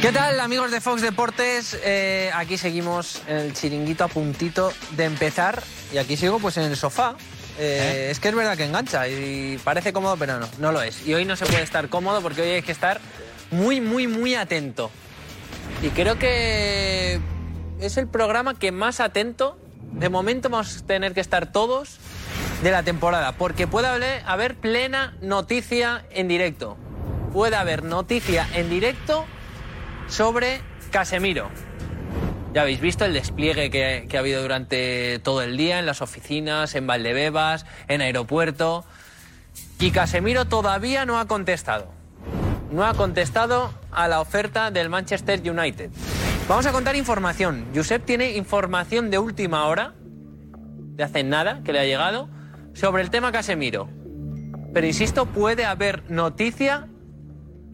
¿Qué tal amigos de Fox Deportes? Eh, aquí seguimos en el chiringuito a puntito de empezar y aquí sigo pues en el sofá. Eh, Es que es verdad que engancha y parece cómodo, pero no, no lo es. Y hoy no se puede estar cómodo porque hoy hay que estar muy, muy, muy atento. Y creo que es el programa que más atento, de momento vamos a tener que estar todos de la temporada, porque puede haber plena noticia en directo. Puede haber noticia en directo sobre Casemiro. Ya habéis visto el despliegue que, ha habido durante todo el día en las oficinas, en Valdebebas, en aeropuerto. Y Casemiro todavía no ha contestado. No ha contestado a la oferta del Manchester United. Vamos a contar información. Josep tiene información de última hora, de hace nada, que le ha llegado, sobre el tema Casemiro. Pero insisto, puede haber noticia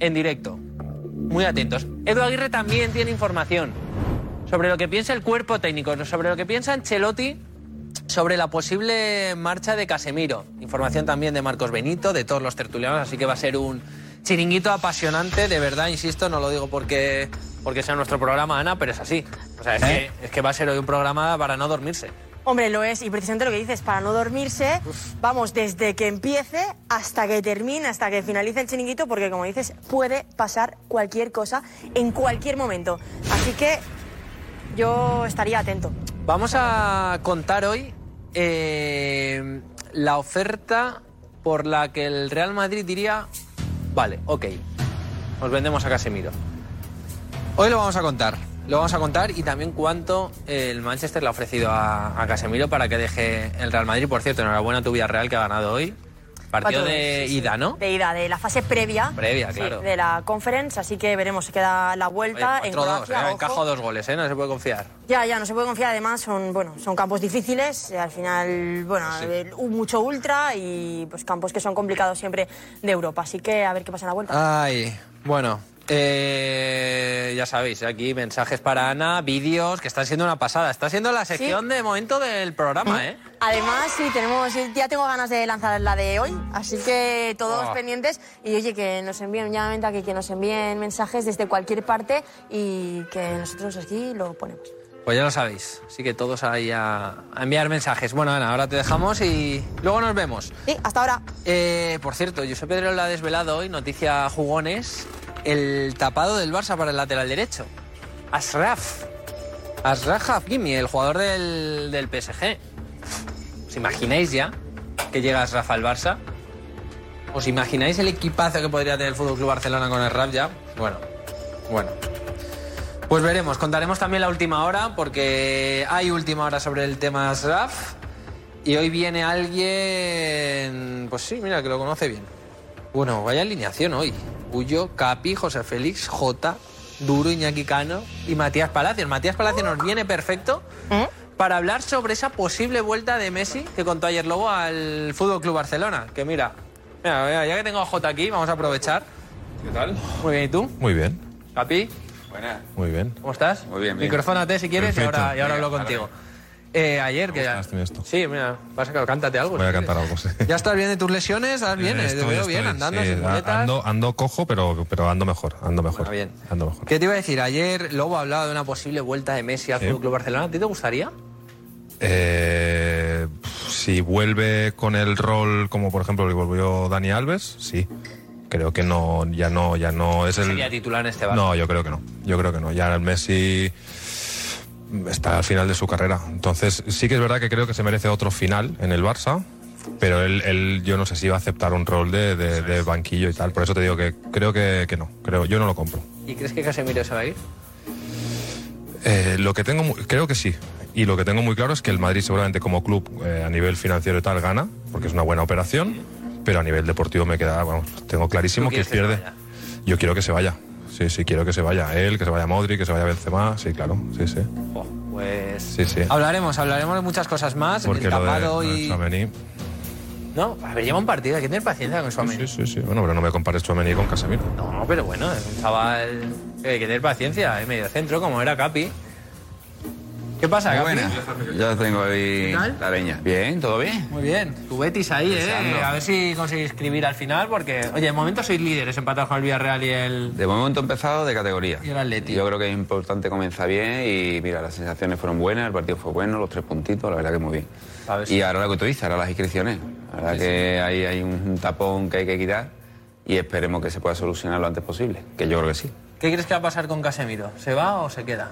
en directo. Muy atentos. Edu Aguirre también tiene información sobre lo que piensa el cuerpo técnico, sobre lo que piensa Ancelotti sobre la posible marcha de Casemiro. Información también de Marcos Benito, de todos los tertulianos, así que va a ser un chiringuito apasionante, de verdad, insisto, no lo digo porque, porque sea nuestro programa, Ana, pero es así. O sea, es, que, es que va a ser hoy un programa para no dormirse. Hombre, lo es, y precisamente lo que dices, para no dormirse, vamos, desde que empiece hasta que termine, hasta que finalice el chiringuito, porque como dices, puede pasar cualquier cosa en cualquier momento. Así que yo estaría atento. Vamos a contar hoy eh, la oferta por la que el Real Madrid diría, vale, ok, os vendemos a Casemiro. Hoy lo vamos a contar, lo vamos a contar y también cuánto el Manchester le ha ofrecido a, a Casemiro para que deje el Real Madrid. Por cierto, enhorabuena a tu Villarreal que ha ganado hoy. Partido Cuatro- de sí, sí. ida, ¿no? De ida, de la fase previa. Previa, sí, claro. de la conference, así que veremos si queda la Oye, vuelta en 4-2, Croacia. eh, ojo. encajo dos goles, ¿eh? No se puede confiar. Ya, ya, no se puede confiar. Además, son, bueno, son campos difíciles. eh, Al final, bueno, eh, mucho ultra y pues campos que son complicados siempre de Europa. Así que a ver qué pasa en la vuelta. Ay, bueno, eh, ya sabéis, aquí mensajes para Ana, vídeos, que están siendo una pasada. Está siendo la sección de momento del programa, ¿eh? Además, sí, tenemos, ya tengo ganas de lanzar la de hoy, así que todos pendientes. Y oye, que nos envíen un llamamiento aquí, que nos envíen mensajes desde cualquier parte y que nosotros aquí lo ponemos. Pues ya lo sabéis, así que todos ahí a, a enviar mensajes. Bueno, Ana, ahora te dejamos y luego nos vemos. Sí, hasta ahora. Eh, por cierto, Josep Pedro lo ha desvelado hoy, noticia jugones, el tapado del Barça para el lateral derecho. Asraf. Asraf Hakimi, el jugador del, del PSG. ¿Os imagináis ya que llega Asraf al Barça? ¿Os imagináis el equipazo que podría tener el Fútbol Club Barcelona con el Raf ya? Bueno, bueno. Pues veremos, contaremos también la última hora, porque hay última hora sobre el tema Asraf. Y hoy viene alguien, pues sí, mira, que lo conoce bien. Bueno, vaya alineación hoy. Bullo, Capi, José Félix, J, Duro, Iñaki Cano y Matías Palacios. Matías Palacios nos viene perfecto para hablar sobre esa posible vuelta de Messi que contó ayer Lobo al Fútbol Club Barcelona. Que mira, mira, mira, ya que tengo a J aquí, vamos a aprovechar. ¿Qué tal? Muy bien, ¿y tú? Muy bien, Capi, buena. Muy bien. ¿cómo estás? Muy bien, bien. Microfónate si quieres y ahora, y ahora Venga, hablo ahora contigo. Eh, ayer que esto. Sí, mira, vas a cántate algo. Voy a cantar algo, sí. ¿Ya estás bien de tus lesiones? ¿Estás bien? Eh, Estoy- Te veo estoy- bien, andando sí, sin muletas. ando, ando cojo, pero, pero ando mejor, ando mejor. Bueno, bien. Ando mejor. ¿Qué te iba a decir? Ayer Lobo hablaba de una posible vuelta de Messi al Club Barcelona. ¿A ti te gustaría? Eh, si vuelve con el rol como por ejemplo le volvió Dani Alves, sí. Creo que no, ya no, ya no es el. Sería titular en este Barça. No, yo creo que no. Yo creo que no. Ya el Messi está al final de su carrera. Entonces, sí que es verdad que creo que se merece otro final en el Barça, pero él, él yo no sé si va a aceptar un rol de, de- de banquillo y tal. Por eso te digo que creo que, que no. Creo, yo no lo compro. ¿Y crees que Casemiro se va a ir? Eh, lo que tengo, muy- creo que sí. Y lo que tengo muy claro es que el Madrid seguramente como club eh, a nivel financiero y tal gana, porque es una buena operación, pero a nivel deportivo me queda, vamos, tengo clarísimo ¿Tú que pierde. yo quiero que se vaya. Sí, sí, quiero que se vaya él, que se vaya Modri, que se vaya Benzema. Sí, claro, sí, sí. Pues Sí, sí. hablaremos, hablaremos de muchas cosas más. Porque el tapado de, lo de y. No, a ver, lleva un partido, hay que tener paciencia con Suameni. Sí, sí, sí. Bueno, pero no me compares Chouameni con Casemiro. No, pero bueno, es un chaval hay que tener paciencia, en medio centro, como era Capi. ¿Qué pasa, Capi? Buena. Ya tengo ahí la leña. Bien, ¿todo bien? Muy bien, tu Betis ahí, ¿eh? A ver si conseguís escribir al final, porque, oye, de momento sois líderes empatados con el Villarreal y el... De momento he empezado de categoría. Y el Atleti. Yo creo que es importante comenzar bien y mira, las sensaciones fueron buenas, el partido fue bueno, los tres puntitos, la verdad que muy bien. A ver si- Y ahora lo que tú dices, ahora las inscripciones. La verdad que ahí hay un tapón que hay que quitar y esperemos que se pueda solucionar lo antes posible, que yo creo que sí. ¿Qué crees que va a pasar con Casemiro? ¿Se va o se queda?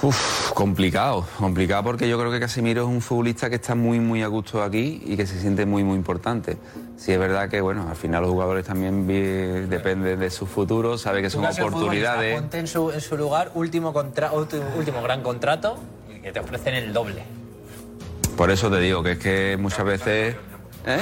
Uf, complicado, complicado porque yo creo que Casemiro es un futbolista que está muy, muy a gusto aquí y que se siente muy, muy importante. Sí es verdad que, bueno, al final los jugadores también dependen de su futuro, sabe que son oportunidades. Ponte en su, en su lugar, último, contra, último, último gran contrato, que te ofrecen el doble. Por eso te digo que es que muchas veces... ¿eh?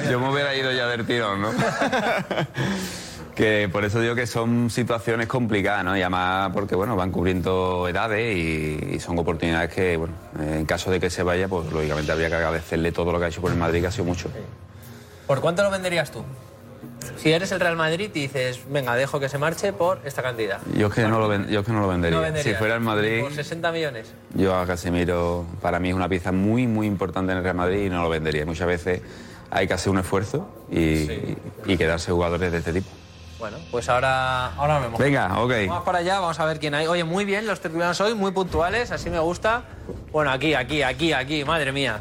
Yo me hubiera ido ya del tirón, ¿no? que por eso digo que son situaciones complicadas, ¿no? Y además porque, bueno, van cubriendo edades y, y son oportunidades que, bueno, en caso de que se vaya, pues lógicamente habría que agradecerle todo lo que ha hecho por el Madrid, que ha sido mucho. ¿Por cuánto lo venderías tú? Si eres el Real Madrid y dices, venga, dejo que se marche por esta cantidad. Yo es que no lo, ven- yo es que no lo vendería. No. Si fuera el Madrid, Por 60 millones. yo a Casemiro, para mí es una pieza muy, muy importante en el Real Madrid y no lo vendería. Muchas veces hay que hacer un esfuerzo y, y quedarse jugadores de este tipo. Bueno, pues ahora, ahora vemos. Venga, ok. Vamos para allá, vamos a ver quién hay. Oye, muy bien, los tertulianos hoy, muy puntuales, así me gusta. Bueno, aquí, aquí, aquí, aquí, madre mía.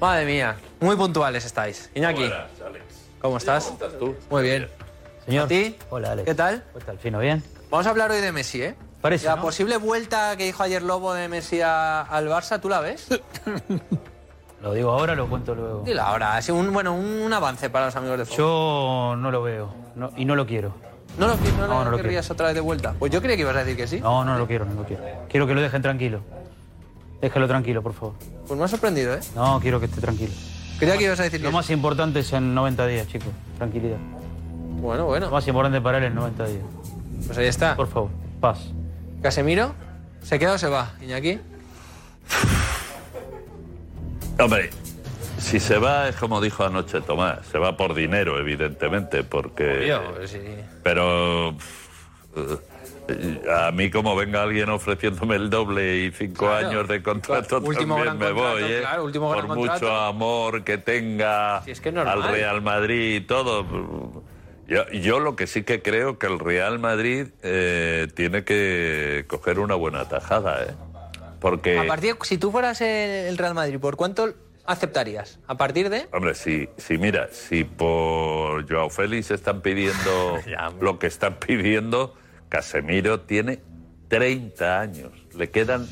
Madre mía, muy puntuales estáis. Iñaki, ¿cómo estás? Muy bien. Señor. ¿A ti? Hola, Alex. ¿Qué tal? ¿Qué tal, Fino? ¿Bien? Vamos a hablar hoy de Messi, ¿eh? Parece, La ¿no? posible vuelta que dijo ayer Lobo de Messi a- al Barça, ¿tú la ves? ¿Lo digo ahora o lo cuento luego? Dilo ahora, así un, bueno, un avance para los amigos de Fox. Yo no lo veo no- y no lo quiero. ¿No lo, no, No, no lo querrías otra vez de vuelta? Pues yo creía que ibas a decir que sí. No, no lo quiero, no lo quiero. Quiero que lo dejen tranquilo. Déjalo tranquilo, por favor. Pues me ha sorprendido, ¿eh? No, quiero que esté tranquilo. Creía que ibas a decir que Lo sí. más importante es en 90 días, chicos. Tranquilidad. Bueno, Lo bueno, más importante para él es 90 días. pues ahí está. Por favor, paz. Casemiro, ¿se queda o se va? Iñaki. Hombre, si se va es como dijo anoche Tomás, se va por dinero, evidentemente, porque... Sí. Pero eh, a mí como venga alguien ofreciéndome el doble y cinco Claro. años de contrato último también me contrato, voy, ¿eh? claro, último por mucho contrato. amor que tenga Si es que es normal. al Real Madrid y todo. Yo, yo lo que sí que creo que el Real Madrid eh, tiene que coger una buena tajada, ¿eh? Porque... A partir, si tú fueras el Real Madrid, ¿por cuánto aceptarías? ¿A partir de? Hombre, si, si mira, si por Joao Félix están pidiendo Ya, lo que están pidiendo, Casemiro tiene 30 años. Le quedan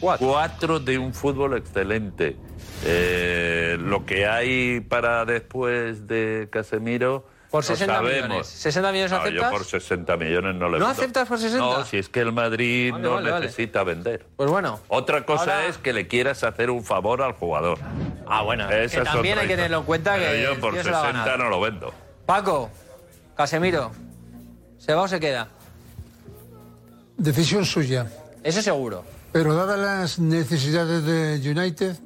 cuatro, de un fútbol excelente. Eh, lo que hay para después de Casemiro. Por no 60 sabemos. millones. ¿60 millones No, aceptas? yo por 60 millones no le ¿No vendo. aceptas por 60? No, si es que el Madrid Vale, no vale, vale. necesita vender. Pues bueno. Otra cosa Ahora- es que le quieras hacer un favor al jugador. Ah, bueno. Esa que también hay que tenerlo en cuenta Pero que yo por tío se lo ha 60 ganado. no lo vendo. Paco, Casemiro, ¿se va o se queda? Decisión suya. Eso seguro. Pero dadas las necesidades de United,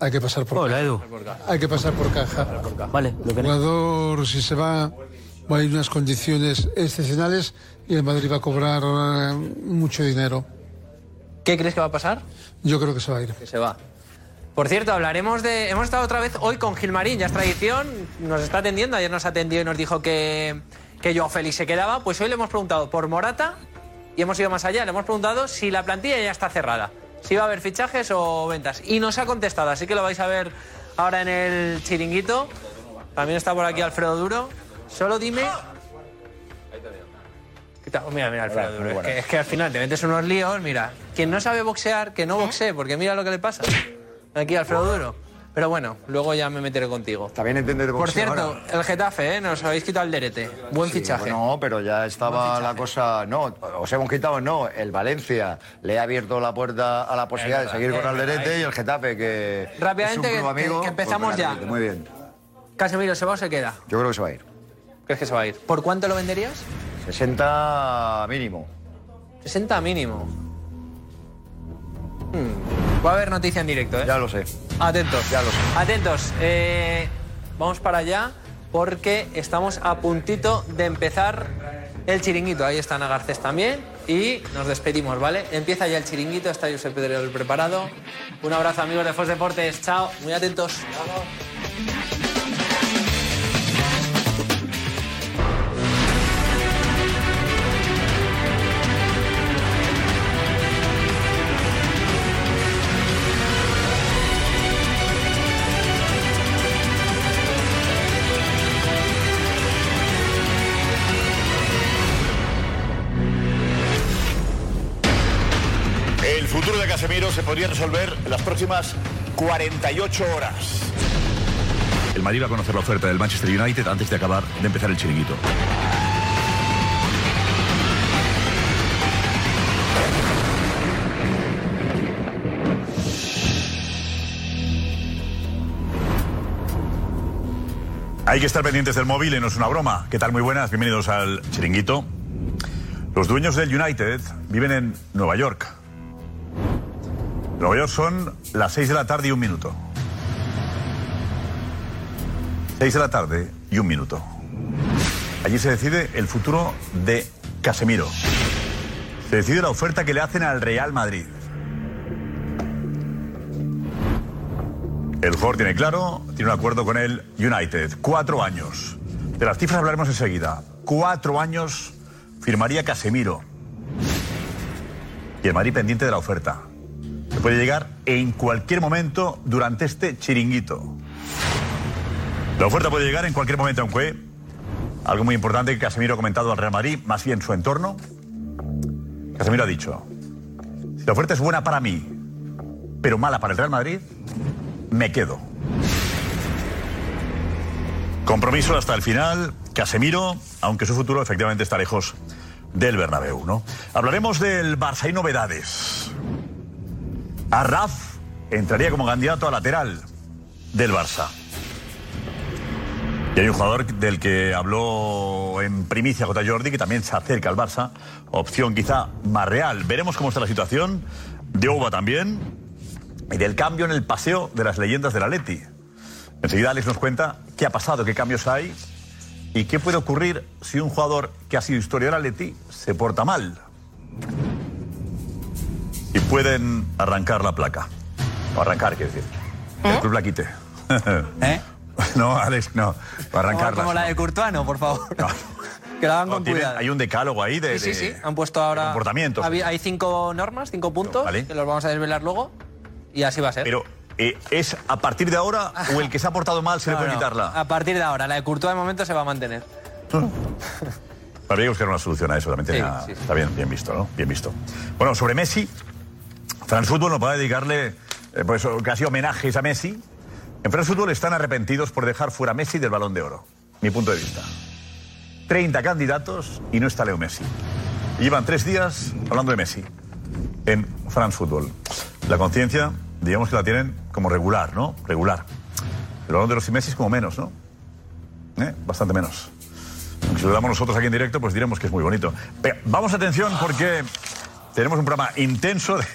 hay que pasar por Hola, caja. Edu. Hay que pasar por caja. Vale, lo que El jugador, si se va, va a ir en unas condiciones excepcionales y el Madrid va a cobrar eh, mucho dinero. ¿Qué crees que va a pasar? Yo creo que se va a ir. Que se va. Por cierto, hablaremos de. Hemos estado otra vez hoy con Gilmarín, ya es tradición, nos está atendiendo. Ayer nos atendió y nos dijo que, que Joao Félix se quedaba. Pues hoy le hemos preguntado por Morata y hemos ido más allá. Le hemos preguntado si la plantilla ya está cerrada, si va a haber fichajes o ventas. Y nos ha contestado, así que lo vais a ver ahora en el chiringuito. También está por aquí Alfredo Duro. Solo dime. Mira, mira, Alfredo Duro. Es que, es que al final te metes unos líos. Mira, quien no sabe boxear, que no boxee, porque mira lo que le pasa. Aquí, Alfredo Duro. Pero bueno, luego ya me meteré contigo. También entiende de Por cierto, ahora. el Getafe, ¿eh? Nos habéis quitado el derete. Buen Sí, fichaje. No, pero ya estaba la cosa. No, os hemos quitado, no. El Valencia le ha abierto la puerta a la posibilidad de seguir con Alderete y el Getafe, que. Rápidamente, es un club que- amigo, que empezamos pues, ya. Muy bien. Casemiro, ¿se va o se queda? Yo creo que se va a ir. crees que se va a ir. ¿Por cuánto lo venderías? 60 mínimo. 60 mínimo. Hmm, Va a haber noticia en directo, ¿eh? Ya lo sé. Atentos. Ya lo sé. Atentos. eh, vamos para allá porque estamos a puntito de empezar el chiringuito. Ahí está Ana Garcés también. Y nos despedimos, ¿vale? Empieza ya el chiringuito. Está Josep Pedrero preparado. Un abrazo, amigos de Fox Deportes. Chao. Muy atentos. Podría resolver las próximas 48 horas. El Madrid va a conocer la oferta del Manchester United antes de acabar de empezar el chiringuito. Hay que estar pendientes del móvil y no es una broma. ¿Qué tal? Muy buenas, bienvenidos al chiringuito. Los dueños del United viven en Nueva York. Nueva York son las 6 de la tarde y un minuto. 6 de la tarde y un minuto. Allí se decide el futuro de Casemiro. Se decide la oferta que le hacen al Real Madrid. El jugador tiene claro, tiene un acuerdo con el United. Cuatro años. De las cifras hablaremos enseguida. Cuatro años firmaría Casemiro. Y el Madrid pendiente de la oferta. Puede llegar en cualquier momento durante este chiringuito. La oferta puede llegar en cualquier momento, aunque algo muy importante que Casemiro ha comentado al Real Madrid, más bien su entorno. Casemiro ha dicho, si la oferta es buena para mí, pero mala para el Real Madrid, me quedo. Compromiso hasta el final. Casemiro, aunque su futuro efectivamente está lejos del Bernabéu, ¿no? Hablaremos del Barça y novedades. Arraf entraría como candidato a lateral del Barça. Y hay un jugador del que habló en primicia J. Jordi, que también se acerca al Barça. Opción quizá más real. Veremos cómo está la situación. De Uva también. Y del cambio en el paseo de las leyendas del Atleti. Enseguida Alex nos cuenta qué ha pasado, qué cambios hay y qué puede ocurrir si un jugador que ha sido historia del Atleti se porta mal. Y pueden arrancar la placa. O arrancar, quiero decir. El club la quite. ¿Eh? No, Alex, no. Arrancarla. como la de Courtois, por favor. que la hagan No, con tienen- cuidado. hay un decálogo ahí de, Sí, sí, sí. Han puesto ahora. comportamientos. Hay cinco normas, cinco puntos, Vale. que los vamos a desvelar luego. Y así va a ser. Pero, eh, ¿es a partir de ahora o el que se ha portado mal se le puede no. quitarla? A partir de ahora, la de Courtois de momento se va a mantener. Habría que buscar una solución a eso, también tenía- Sí, sí, sí. está bien, bien visto, ¿no? Bien visto. Bueno, sobre Messi, France Football va a dedicarle eh, pues, casi homenajes a Messi. En France Football están arrepentidos por dejar fuera a Messi del Balón de Oro, mi punto de vista. 30 candidatos y no está Leo Messi. Y llevan tres días hablando de Messi en France Football. La conciencia, digamos que la tienen como regular, ¿no? Regular. El Balón de Oro sin Messi es como menos, ¿no? ¿Eh? Bastante menos. Si lo damos nosotros aquí en directo, pues diremos que es muy bonito. Pero vamos atención porque tenemos un programa intenso de,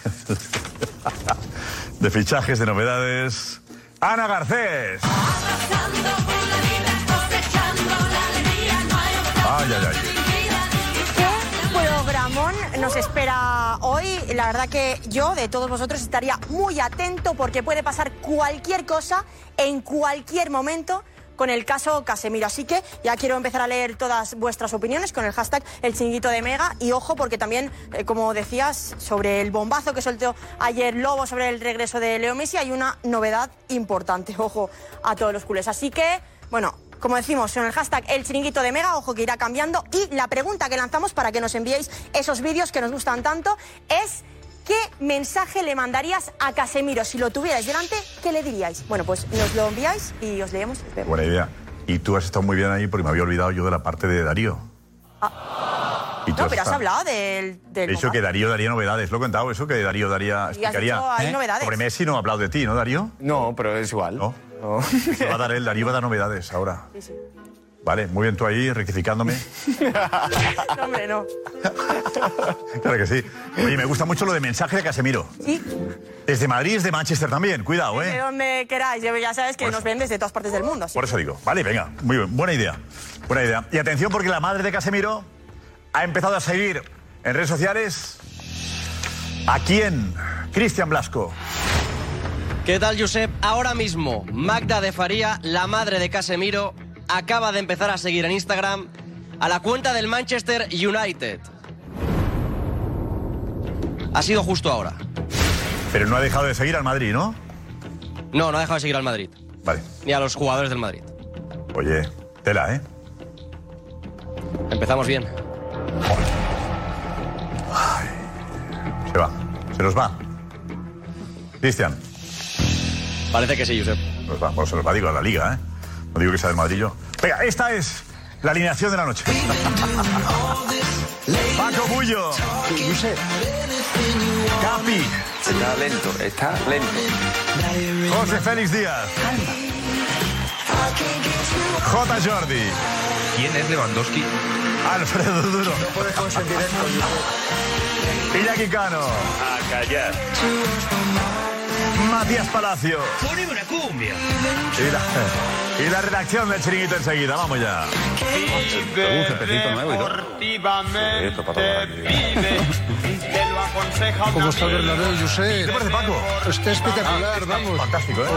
de fichajes, de novedades. Ana Garcés. Ay, ay, ay. ¿Qué programón nos espera hoy? La verdad que yo, de todos vosotros, estaría muy atento porque puede pasar cualquier cosa en cualquier momento con el caso Casemiro. Así que ya quiero empezar a leer todas vuestras opiniones con el hashtag El Chinguito de Mega. Y ojo, porque también, eh, como decías, sobre el bombazo que soltó ayer Lobo sobre el regreso de Leo Messi, hay una novedad importante. Ojo a todos los culés. Así que, bueno, como decimos, en el hashtag El Chiringuito de Mega, ojo que irá cambiando. Y la pregunta que lanzamos para que nos enviéis esos vídeos que nos gustan tanto es. ¿Qué mensaje le mandarías a Casemiro? Si lo tuvierais delante, ¿qué le diríais? Bueno, pues nos lo enviáis y os leemos. y. Buena idea. Y tú has estado muy bien ahí porque me había olvidado yo de la parte de Darío. Y tú No, pero has estado- hablado del... del He dicho que Darío daría novedades. Lo he contado eso, que Darío daría, has explicaría. dicho, hay novedades. Sobre Messi no ha hablado de ti, ¿no, Darío? No, pero es igual. No. Se va a dar él, Darío va a dar novedades ahora. Sí, sí. Vale, muy bien tú ahí, rectificándome. No, hombre, no. Claro que sí. Oye, me gusta mucho lo de mensaje de Casemiro. Sí. Desde Madrid, es de Manchester también. Cuidado, De ¿eh? donde queráis, ya sabes que nos ven desde todas partes del mundo. así Por eso digo. Vale, venga. Muy bien. Buena idea. Buena idea. Y atención porque la madre de Casemiro ha empezado a seguir en redes sociales a quién? Cristian Blasco. ¿Qué tal, Josep? Ahora mismo, Magda de Faría, la madre de Casemiro, acaba de empezar a seguir en Instagram a la cuenta del Manchester United. Ha sido justo ahora. Pero no ha dejado de seguir al Madrid, ¿no? No, no ha dejado de seguir al Madrid. Vale. Ni a los jugadores del Madrid. Oye, tela, ¿eh? Empezamos bien. Se va. Se nos va. Cristian. Parece que sí, Josep. Nos va. Bueno, se nos va, digo, a la liga, ¿eh? No digo que sea del Madrid yo. Venga, esta es la alineación de la noche. Paco Bullo. Capi. Está lento, está lento. José Félix Díaz. J. Jordi. ¿Quién es Lewandowski? Alfredo Duro. No puedes consentir esto. Iñaki Cano. A callar. Matías Palacio. Poneme una cumbia. Y la, y la redacción del chiringuito enseguida. Vamos ya. ¿Cómo está el Bernabéu, José? ¿Qué te parece, Paco? Está espectacular, vamos. Fantástico, ¿eh?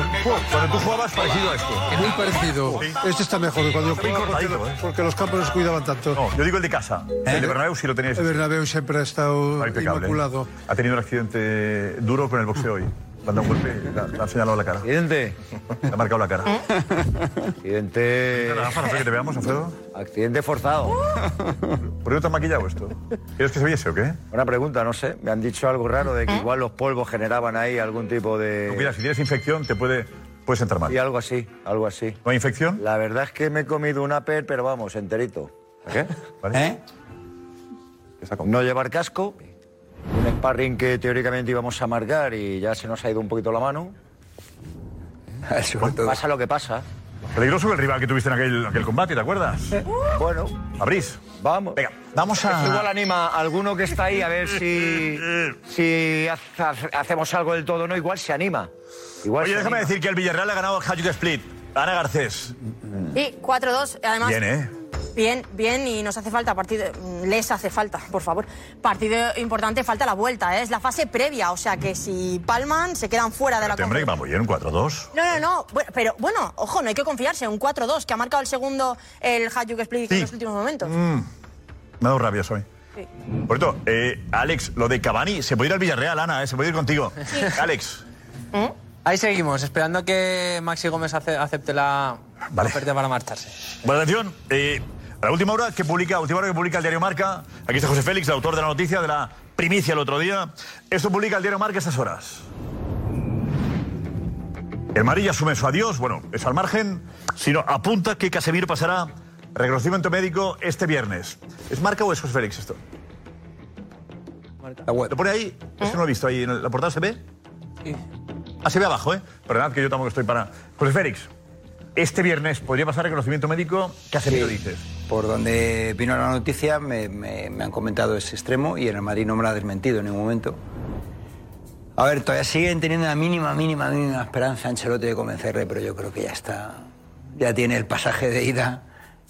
Cuando tú jugabas parecido a esto. Muy parecido. Este está mejor que cuando yo jugaba porque, ¿eh? porque los campos no se cuidaban tanto. No, yo digo el de casa. El de Bernabéu sí lo teníais. El Bernabéu siempre ha estado. ¿eh? inmaculado. Ha tenido un accidente duro con el boxeo hoy. Le han dado un golpe, le, señalado la cara. Accidente. Le ha marcado la cara. Accidente. Rafa, no sé que te veamos, Alfredo. Accidente forzado. ¿Por qué no te has maquillado esto? ¿Quieres que se viese o qué? Buena pregunta, no sé. Me han dicho algo raro de que igual los polvos generaban ahí algún tipo de. Mira, si tienes infección, te puede, puedes entrar mal. Y algo así, algo así. ¿No hay infección? La verdad es que me he comido un upper, pero vamos, enterito. ¿Qué? ¿Vale? ¿Eh? No llevar casco. Un sparring que teóricamente íbamos a marcar y ya se nos ha ido un poquito la mano. Pasa lo que pasa. Peligroso el rival que tuviste en aquel, aquel combate, ¿te acuerdas? Bueno, Abrís. vamos. Venga, vamos Esto igual a... anima a alguno que está ahí a ver si, si ha- hacemos algo del todo o no. Igual se anima. Igual Oye, se déjame anima. decir que el Villarreal ha ganado el Hajduk Split. Ana Garcés. Y 4-2, además. Bien, ¿eh? Bien, bien, y nos hace falta partido, les hace falta, por favor. Partido importante, falta la vuelta, ¿eh? es la fase previa, o sea que si palman se quedan fuera de la hombre que competición. va muy bien, un 4-2. No, no, no, bueno, pero bueno, ojo, no hay que confiarse, un 4-2 que ha marcado el segundo el Hajduk Split en los últimos momentos. Mm, me ha dado rabia hoy. Sí. Por cierto, eh, Alex, lo de Cavani, se puede ir al Villarreal, Ana, ¿eh? se puede ir contigo. Alex, Ahí seguimos, esperando que Maxi Gómez ace- acepte la Vale. oferta para marcharse. buena atención. Eh, a la última hora que publica, última hora que publica el diario Marca, aquí está José Félix, el autor de la noticia, de la primicia el otro día. Esto publica el diario Marca a estas horas. El Madrid asume su adiós, bueno, es al margen, sino apunta que Casemiro pasará reconocimiento médico este viernes. ¿Es Marca o es José Félix esto? ¿Lo pone ahí? Es que no lo he visto ahí. ¿En la portada se ve? Sí. Ah, se ve abajo, ¿eh? Perdonad que yo tampoco estoy para... José Félix, este viernes podría pasar reconocimiento médico. Casemiro Sí. dices? Por donde vino la noticia me, han comentado ese extremo y en el Madrid no me lo ha desmentido en ningún momento. A ver, todavía siguen teniendo la mínima, mínima, mínima esperanza Ancelotti de convencerle, pero yo creo que ya está, ya tiene el pasaje de ida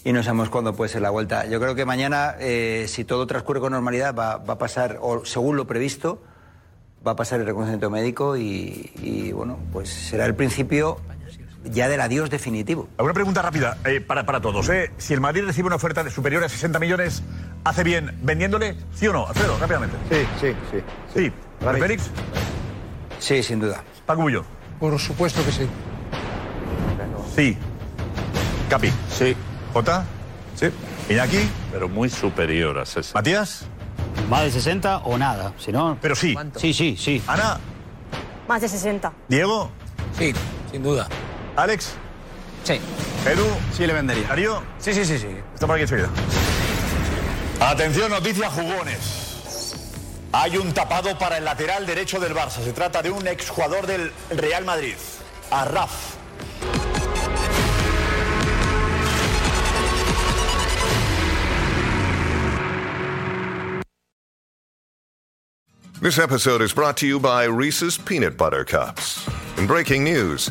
y no sabemos cuándo puede ser la vuelta. Yo creo que mañana, eh, si todo transcurre con normalidad, va, va a pasar, o según lo previsto, va a pasar el reconocimiento médico y, bueno, pues será el principio ya del adiós definitivo. Alguna pregunta rápida eh, para, para todos. ¿eh? Si el Madrid recibe una oferta de superior a 60 millones, ¿hace bien vendiéndole? ¿Sí o no? Alfredo, rápidamente. Sí, sí, sí. Sí. ¿José Félix? Sí, sin duda. Paco Bullo. Por supuesto que sí. Sí. Capi. Sí. Jota. Sí. Iñaki. Pero muy superior a 60. Matías. Más de 60 o nada. Si no. Pero sí. Sí, sí, sí. Ana. Más de 60. Diego. Sí, sin duda. Alex. Sí. Perú. Sí, le vendería. ¿Darío? Sí, sí, sí, sí. Está por aquí enseguida. Atención, noticias jugones. Hay un tapado para el lateral derecho del Barça. Se trata de un exjugador del Real Madrid, Arraf. This episode is brought to you by Reese's Peanut Butter Cups. In breaking news,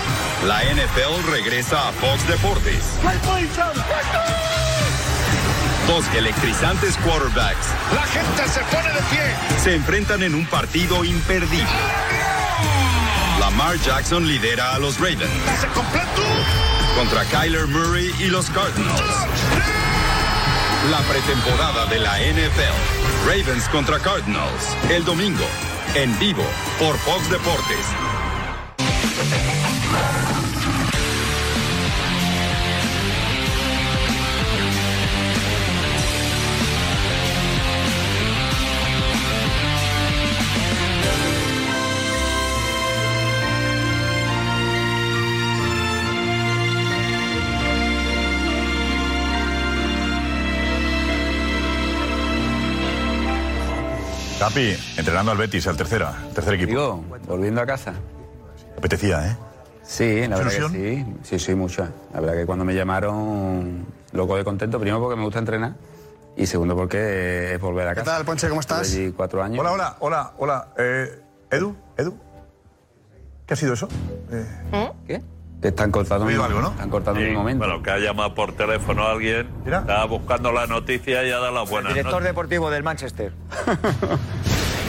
la NFL regresa a Fox Deportes. Dos electrizantes quarterbacks La gente se pone de pie. se enfrentan en un partido imperdible. Lamar Jackson lidera a los Ravens contra Kyler Murray y los Cardinals. La pretemporada de la NFL. Ravens contra Cardinals. El domingo, en vivo, por Fox Deportes. Capi, entrenando al Betis, al tercera, tercer equipo. Digo, volviendo a casa. Apetecía, ¿eh? Sí, la verdad que sí. Sí, sí, mucha. La verdad que cuando me llamaron, loco de contento. Primero porque me gusta entrenar y segundo porque es volver a ¿Qué casa. tal, Ponche? ¿Cómo estás? Estuve allí cuatro años. Hola, hola, hola, hola. Eh, Edu, Edu. ¿Qué ha sido eso? Eh, ¿Qué? Que están cortando, mi, están cortando mi Sí, momento. Bueno, que ha llamado por teléfono a alguien, estaba buscando la noticia y ha dado las buenas Director noches. deportivo del Manchester.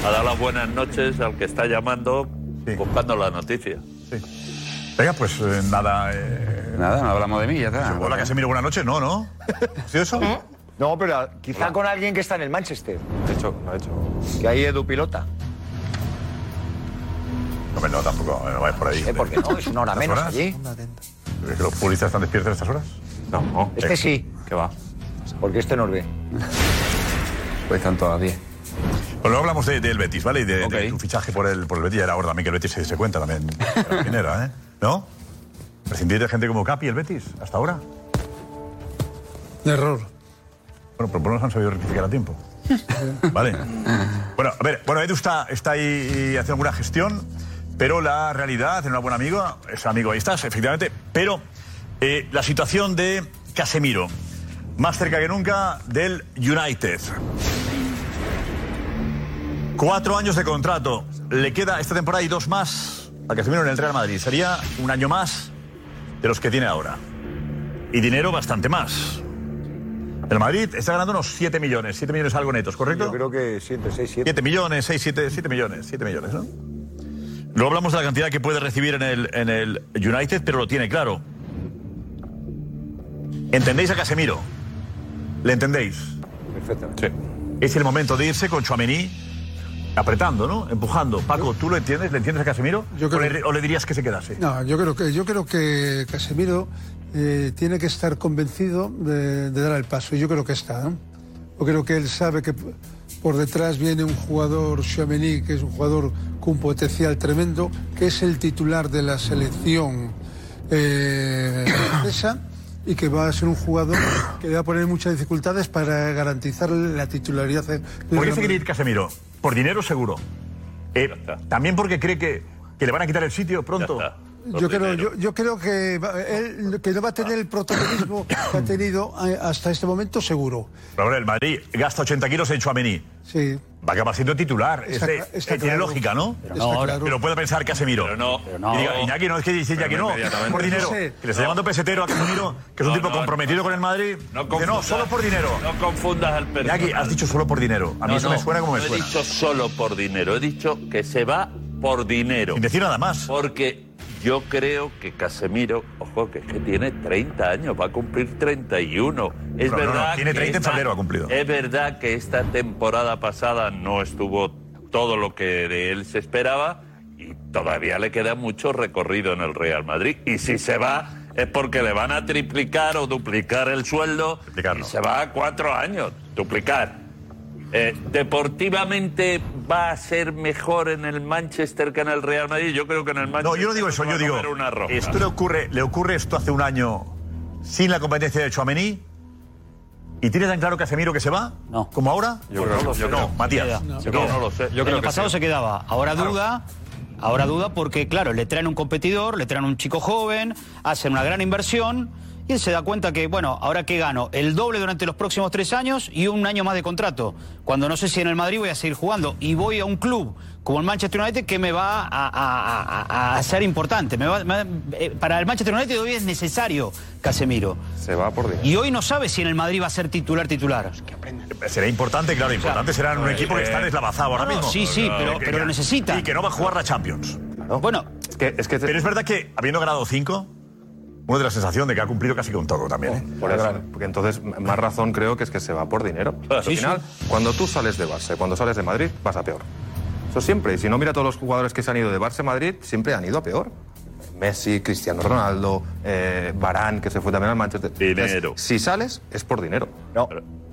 Ha dado las buenas noches al que está llamando buscando la noticia. Venga, pues eh, nada. eh, Nada, no hablamos de mí, ya está. Hola, Casemiro, buenas noches. No, no. ¿Ha sido eso? No, pero quizá con alguien que está en el Manchester. De hecho, lo ha hecho. Que ahí Edu pilota. No, no, tampoco, no vayas por ahí. ¿Eh? ¿Por qué no? Es una hora ¿Estas menos horas? allí. ¿Crees que los futbolistas están despiertos a estas horas? No. Este sí. ¿Qué va? Porque este nos ve. Pues están todas 10. Bueno, luego hablamos de- del Betis, ¿vale? Y de, de tu fichaje por el, por el Betis. Ya era hora también que el Betis se, se cuenta también. ¿Quién era, eh? ¿No? ¿Prescindir de gente como Capi, el Betis, hasta ahora? Error. Bueno, pero por lo menos han sabido rectificar a tiempo. Vale. Bueno, a ver, bueno, Edu está, está ahí haciendo alguna gestión, pero la realidad, en una buena amiga, es amigo, ahí estás, efectivamente, pero eh, la situación de Casemiro, más cerca que nunca del United. Cuatro años de contrato, le queda esta temporada y dos más a Casemiro en el Real Madrid. Sería un año más de los que tiene ahora. Y dinero bastante más. El Madrid está ganando unos 7 millones, 7 millones algo netos, ¿correcto? Yo creo que sí, entre 6 y 7. 7 millones, 6, 7, 7 millones, 7 millones, ¿no? Luego hablamos de la cantidad que puede recibir en el, en el United, pero lo tiene claro. ¿Entendéis a Casemiro? ¿Le entendéis? Perfectamente. Sí. Es el momento de irse con Chuamení apretando, ¿no? Empujando. Paco, ¿tú lo entiendes? ¿Le entiendes a Casemiro? Yo creo- ¿O, le, o le dirías que se quedase? No, yo creo que, yo creo que Casemiro eh, tiene que estar convencido de, de dar el paso. Y yo creo que está. ¿no? Yo creo que él sabe que por detrás viene un jugador, Xiamení, que es un jugador con un potencial tremendo, que es el titular de la selección eh, francesa y que va a ser un jugador que le va a poner muchas dificultades para garantizar la titularidad. ¿Por qué se Madrid. quiere ir Casemiro? Por dinero seguro. Eh, También porque cree que, que le van a quitar el sitio pronto. Yo creo, yo, yo creo que él que no va a tener el protagonismo que ha tenido eh, hasta este momento, seguro. Pero ahora el Madrid gasta 80 kilos en Chuamení. Sí. Va a acabar siendo titular. Está Este- está eh, tiene claro. lógica, ¿no? Está No, ahora- Pero puede pensar Casemiro. Pero no. Y diga, Iñaki, no es que dice Iñaki, Pero no. Por dinero. No sé. Que le está llamando pesetero a Casemiro, que es un No, tipo no, comprometido con el Madrid. No Dice, no, solo por dinero. No confundas al personal. Iñaki, has dicho solo por dinero. A mí No, eso no, me suena como me no suena. he dicho solo por dinero, he dicho que se va por dinero. Sin decir nada más. Porque yo creo que Casemiro, ojo, que es que tiene 30 años, va a cumplir 31. Es No, no, no, verdad. tiene que 30 en febrero ha cumplido. Es verdad que esta temporada pasada no estuvo todo lo que de él se esperaba y todavía le queda mucho recorrido en el Real Madrid. Y si se va es porque le van a triplicar o duplicar el sueldo y se va a cuatro años. Duplicar. Eh, deportivamente va a ser mejor en el Manchester que en el Real Madrid. Yo creo que en el Manchester. No, yo no digo eso, yo a digo. Esto le ocurre, le ocurre esto hace un año sin la competencia de Chouameni. ¿Y tiene tan claro Casemiro que se va? No. ¿Como ahora? Yo creo- no, lo sé. no, Matías. No, Yo no, creo- no lo sé. Yo el creo año que pasado se quedaba. Ahora duda. Ahora duda porque, claro, le traen un competidor, le traen un chico joven, hacen una gran inversión y él se da cuenta que, bueno, ahora que gano el doble durante los próximos tres años y un año más de contrato. Cuando no sé si en el Madrid voy a seguir jugando y voy a un club como el Manchester United que me va a, a- a- a ser importante. Me va- me- eh, para el Manchester United hoy es necesario Casemiro. Se va por dinero. Y hoy no sabe si en el Madrid va a ser titular titular. Será importante, claro, importante será en un eh, equipo que está deslavazado ahora no, mismo. sí, sí, pero- pero lo necesita. Y que no va a jugar la Champions. Bueno, es que, es que Pero es verdad que, habiendo ganado cinco, uno de la sensación de que ha cumplido casi con todo también. ¿eh? Por eso, porque entonces más razón creo que es que se va por dinero. Al Sí, final, cuando tú sales de Barça, cuando sales de Madrid, vas a peor. Eso siempre. Y si no mira a todos los jugadores que se han ido de Barça a Madrid, siempre han ido a peor. Messi, Cristiano Ronaldo, eh, Barán, que se fue también al Manchester. Dinero. si sales, es por dinero. No.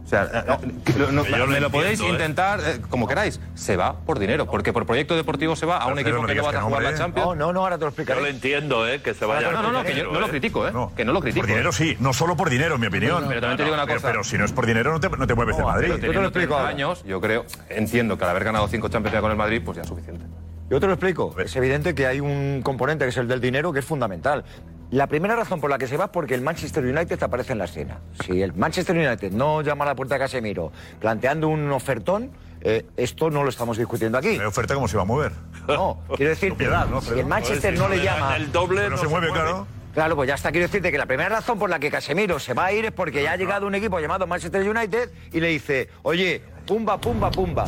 O sea, eh, eh, lo- no- Yo lo me lo podéis entiendo, ¿eh? intentar eh, como queráis. Se va por dinero, porque por proyecto deportivo se va a un Pero equipo no que no que a no, jugar la. Champions. No, no, no, ahora te lo Yo lo entiendo, ¿eh? Que se vaya. No, no, no, que yo no lo critico, ¿eh? Que no lo critico. Por dinero sí, no solo por dinero, en mi opinión. Pero también te digo una cosa. Pero, si no es por dinero, no te, no te mueves de No, Madrid. pero teniendo 30 años, yo creo, entiendo que al haber ganado cinco Champions ya con el Madrid, pues ya es suficiente. Yo te lo explico. Es evidente que hay un componente que es el del dinero que es fundamental. La primera razón por la que se va es porque el Manchester United aparece en la escena. Si el Manchester United no llama a la puerta de Casemiro planteando un ofertón, eh, esto no lo estamos discutiendo aquí. ¿La oferta cómo se va a mover? No, quiero decir, Propiedad, ¿no, si el Manchester no le llama... el doble, no se se mueve, mueve. claro. Claro, pues ya está. Quiero decirte que la primera razón por la que Casemiro se va a ir es porque ya ha llegado un equipo llamado Manchester United y le dice, oye, pumba, pumba, pumba.